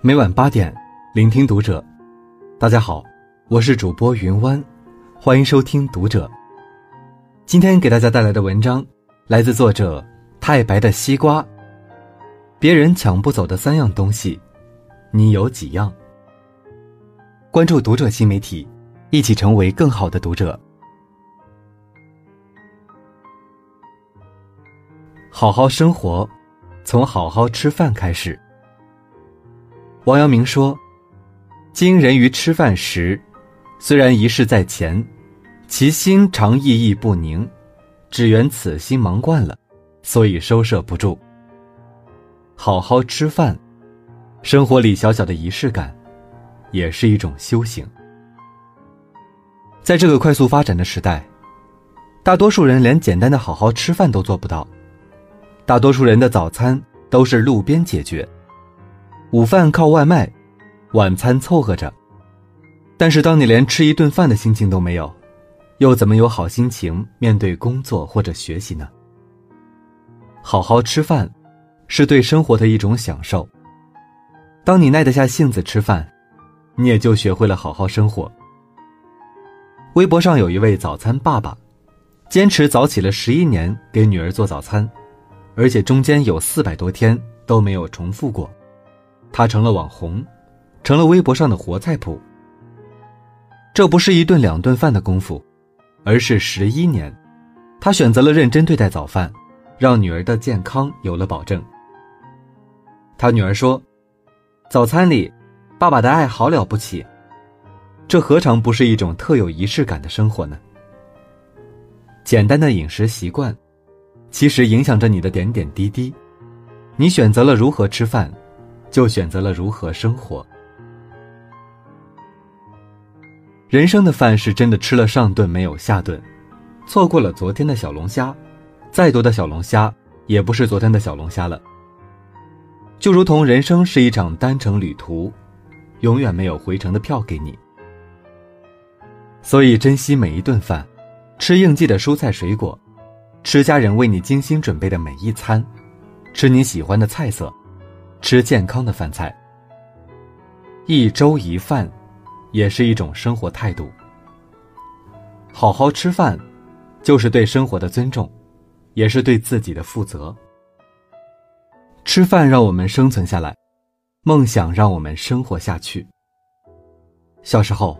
每晚八点，聆听读者。大家好，我是主播云湾，欢迎收听读者。今天给大家带来的文章来自作者太白的西瓜。别人抢不走的三样东西，你有几样？关注读者新媒体，一起成为更好的读者。好好生活，从好好吃饭开始。王阳明说：“今人于吃饭时，虽然一事在前，其心常意意不宁，只缘此心忙惯了，所以收摄不住。好好吃饭，生活里小小的仪式感，也是一种修行。在这个快速发展的时代，大多数人连简单的好好吃饭都做不到。”大多数人的早餐都是路边解决，午饭靠外卖，晚餐凑合着。但是，当你连吃一顿饭的心情都没有，又怎么有好心情面对工作或者学习呢？好好吃饭，是对生活的一种享受。当你耐得下性子吃饭，你也就学会了好好生活。微博上有一位早餐爸爸，坚持早起了十一年，给女儿做早餐。而且中间有四百多天都没有重复过，他成了网红，成了微博上的活菜谱。这不是一顿两顿饭的功夫，而是十一年。他选择了认真对待早饭，让女儿的健康有了保证。他女儿说：“早餐里，爸爸的爱好了不起。”这何尝不是一种特有仪式感的生活呢？简单的饮食习惯。其实影响着你的点点滴滴，你选择了如何吃饭，就选择了如何生活。人生的饭是真的吃了上顿没有下顿，错过了昨天的小龙虾，再多的小龙虾也不是昨天的小龙虾了。就如同人生是一场单程旅途，永远没有回程的票给你。所以珍惜每一顿饭，吃应季的蔬菜水果。吃家人为你精心准备的每一餐，吃你喜欢的菜色，吃健康的饭菜。一粥一饭，也是一种生活态度。好好吃饭，就是对生活的尊重，也是对自己的负责。吃饭让我们生存下来，梦想让我们生活下去。小时候，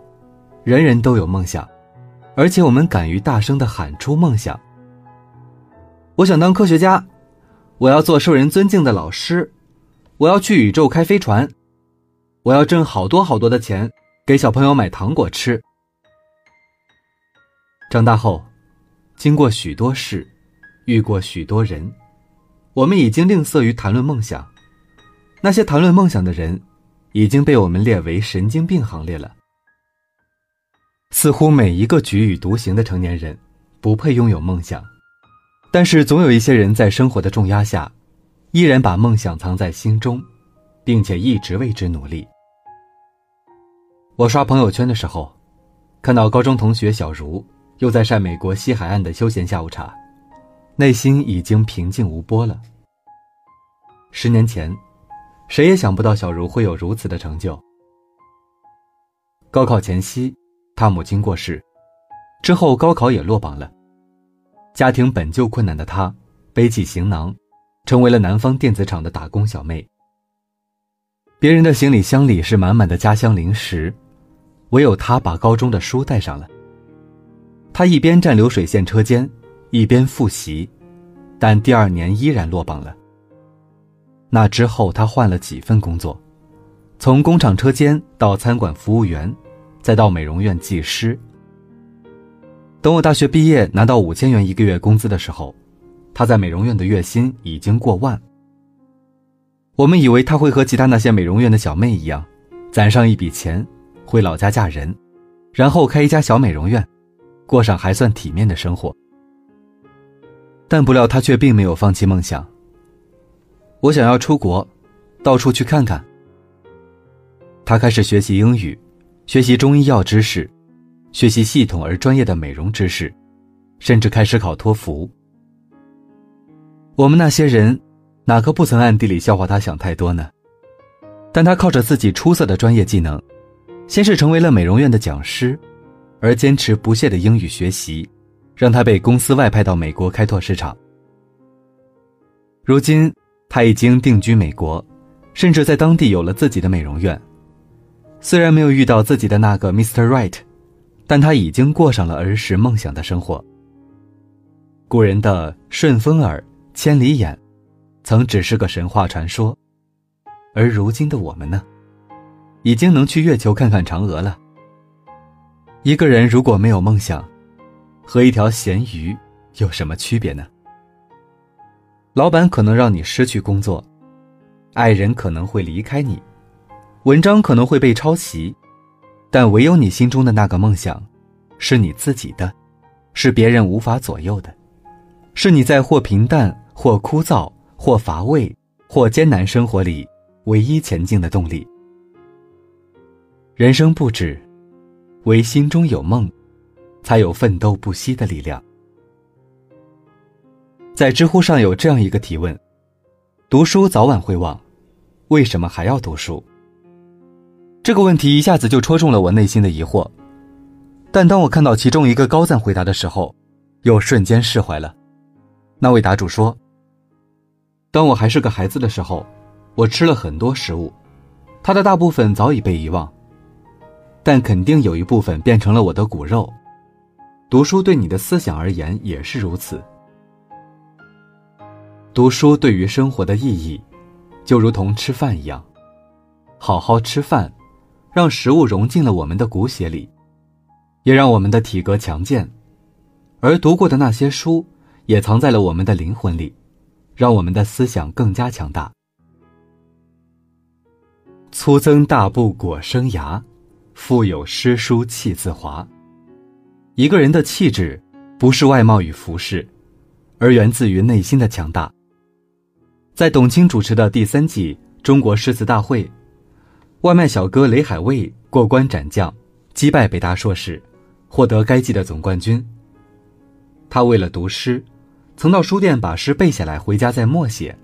人人都有梦想，而且我们敢于大声的喊出梦想。我想当科学家，我要做受人尊敬的老师，我要去宇宙开飞船，我要挣好多好多的钱，给小朋友买糖果吃。长大后，经过许多事，遇过许多人，我们已经吝啬于谈论梦想。那些谈论梦想的人，已经被我们列为神经病行列了。似乎每一个举羽独行的成年人，不配拥有梦想。但是总有一些人在生活的重压下，依然把梦想藏在心中，并且一直为之努力。我刷朋友圈的时候，看到高中同学小茹又在晒美国西海岸的休闲下午茶，内心已经平静无波了。十年前，谁也想不到小茹会有如此的成就。高考前夕，他母亲过世，之后高考也落榜了。家庭本就困难的她，背起行囊，成为了南方电子厂的打工小妹。别人的行李箱里是满满的家乡零食，唯有她把高中的书带上了。她一边站流水线车间，一边复习，但第二年依然落榜了。那之后，她换了几份工作，从工厂车间到餐馆服务员，再到美容院技师。等我大学毕业拿到五千元一个月工资的时候，他在美容院的月薪已经过万。我们以为他会和其他那些美容院的小妹一样，攒上一笔钱，回老家嫁人，然后开一家小美容院，过上还算体面的生活。但不料他却并没有放弃梦想。我想要出国，到处去看看。他开始学习英语，学习中医药知识。学习系统而专业的美容知识，甚至开始考托福。我们那些人，哪个不曾暗地里笑话他想太多呢？但他靠着自己出色的专业技能，先是成为了美容院的讲师，而坚持不懈的英语学习，让他被公司外派到美国开拓市场。如今，他已经定居美国，甚至在当地有了自己的美容院。虽然没有遇到自己的那个 Mr. Right，但他已经过上了儿时梦想的生活。古人的顺风耳、千里眼，曾只是个神话传说。而如今的我们呢，已经能去月球看看嫦娥了。一个人如果没有梦想，和一条咸鱼有什么区别呢？老板可能让你失去工作，爱人可能会离开你，文章可能会被抄袭，但唯有你心中的那个梦想，是你自己的，是别人无法左右的，是你在或平淡、或枯燥、或乏味、或艰难生活里。唯一前进的动力。人生不止，唯心中有梦，才有奋斗不息的力量。在知乎上有这样一个提问：读书早晚会忘，为什么还要读书？这个问题一下子就戳中了我内心的疑惑。但当我看到其中一个高赞回答的时候，又瞬间释怀了。那位答主说：“当我还是个孩子的时候。”我吃了很多食物，它的大部分早已被遗忘，但肯定有一部分变成了我的骨肉。读书对你的思想而言也是如此。读书对于生活的意义，就如同吃饭一样，好好吃饭，让食物融进了我们的骨血里，也让我们的体格强健；而读过的那些书，也藏在了我们的灵魂里，让我们的思想更加强大。粗增大布裹生涯，腹有诗书气自华。一个人的气质，不是外貌与服饰，而源自于内心的强大。在董卿主持的第三季中国诗词大会，外卖小哥雷海卫过关斩将，击败北大硕士，获得该季的总冠军。他为了读诗，曾到书店把诗背下来，回家再默写。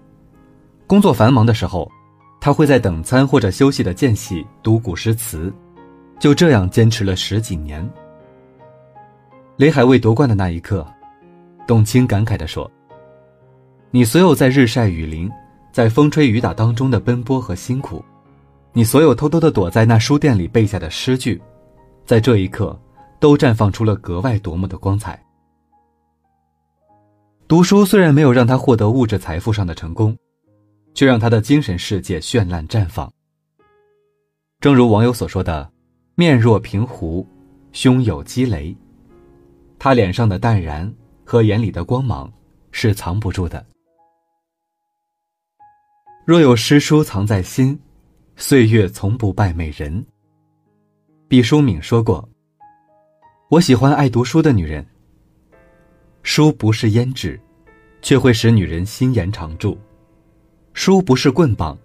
工作繁忙的时候。他会在等餐或者休息的间隙读古诗词，就这样坚持了十几年。雷海卫夺冠的那一刻，董卿感慨地说：“你所有在日晒雨淋、在风吹雨打当中的奔波和辛苦，你所有偷偷的躲在那书店里背下的诗句，在这一刻都绽放出了格外夺目的光彩。”读书虽然没有让他获得物质财富上的成功。却让他的精神世界绚烂绽放。正如网友所说的：“面若平湖，胸有积雷。”他脸上的淡然和眼里的光芒是藏不住的。若有诗书藏在心，岁月从不败美人。毕淑敏说过：“我喜欢爱读书的女人。书不是胭脂，却会使女人心颜常驻。”书不是棍棒，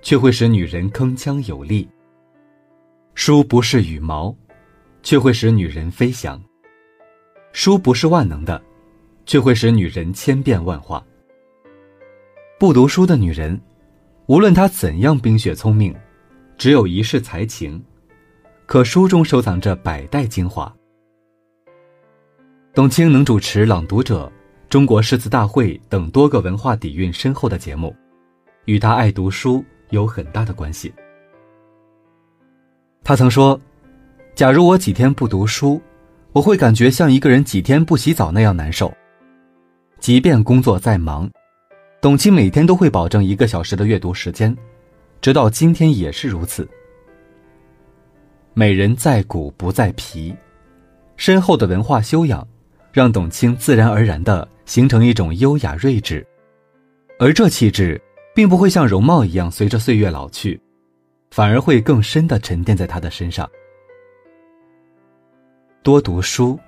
却会使女人铿锵有力；书不是羽毛，却会使女人飞翔；书不是万能的，却会使女人千变万化。不读书的女人，无论他怎样冰雪聪明，只有一世才情，可书中收藏着百代精华。董卿能主持《朗读者》《中国诗词大会》等多个文化底蕴深厚的节目。与他爱读书有很大的关系。他曾说：“假如我几天不读书，我会感觉像一个人几天不洗澡那样难受。即便工作再忙，董卿每天都会保证一个小时的阅读时间，直到今天也是如此。美人在骨不在皮，深厚的文化修养，让董卿自然而然的形成一种优雅睿智，而这气质。”并不会像容貌一样随着岁月老去，反而会更深的沉淀在他的身上。多读书，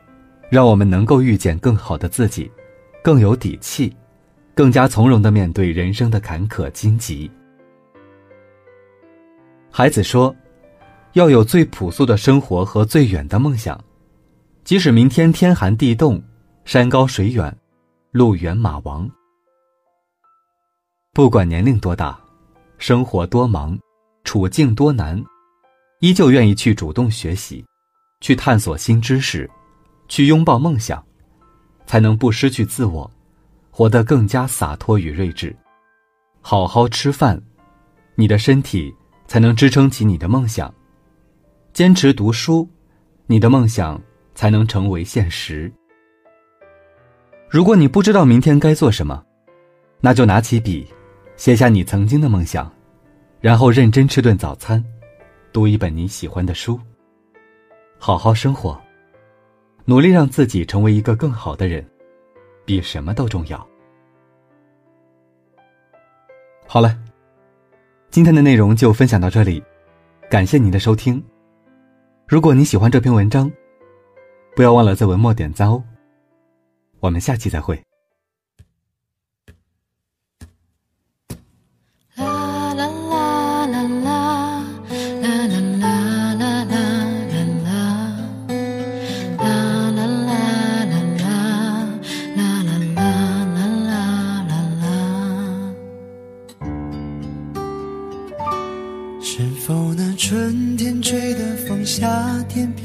让我们能够遇见更好的自己，更有底气，更加从容的面对人生的坎坷荆棘。孩子说：“要有最朴素的生活和最远的梦想，即使明天天寒地冻，山高水远，路远马亡。”不管年龄多大，生活多忙，处境多难，依旧愿意去主动学习，去探索新知识，去拥抱梦想，才能不失去自我，活得更加洒脱与睿智。好好吃饭，你的身体才能支撑起你的梦想；坚持读书，你的梦想才能成为现实。如果你不知道明天该做什么，那就拿起笔，写下你曾经的梦想，然后认真吃顿早餐，读一本你喜欢的书，好好生活，努力让自己成为一个更好的人，比什么都重要。好了，今天的内容就分享到这里，感谢您的收听。如果你喜欢这篇文章，不要忘了在文末点赞哦。我们下期再会。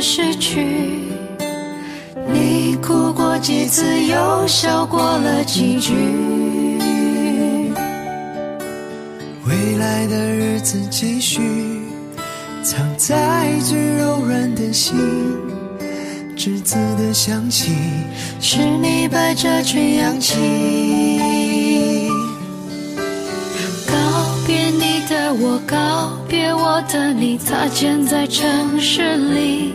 失去。你哭过几次，又笑过了几句。未来的日子继续，藏在最柔软的心，栀子的香气，是你摆着群氧气。告别你的我，告别我的你，擦肩在城市里。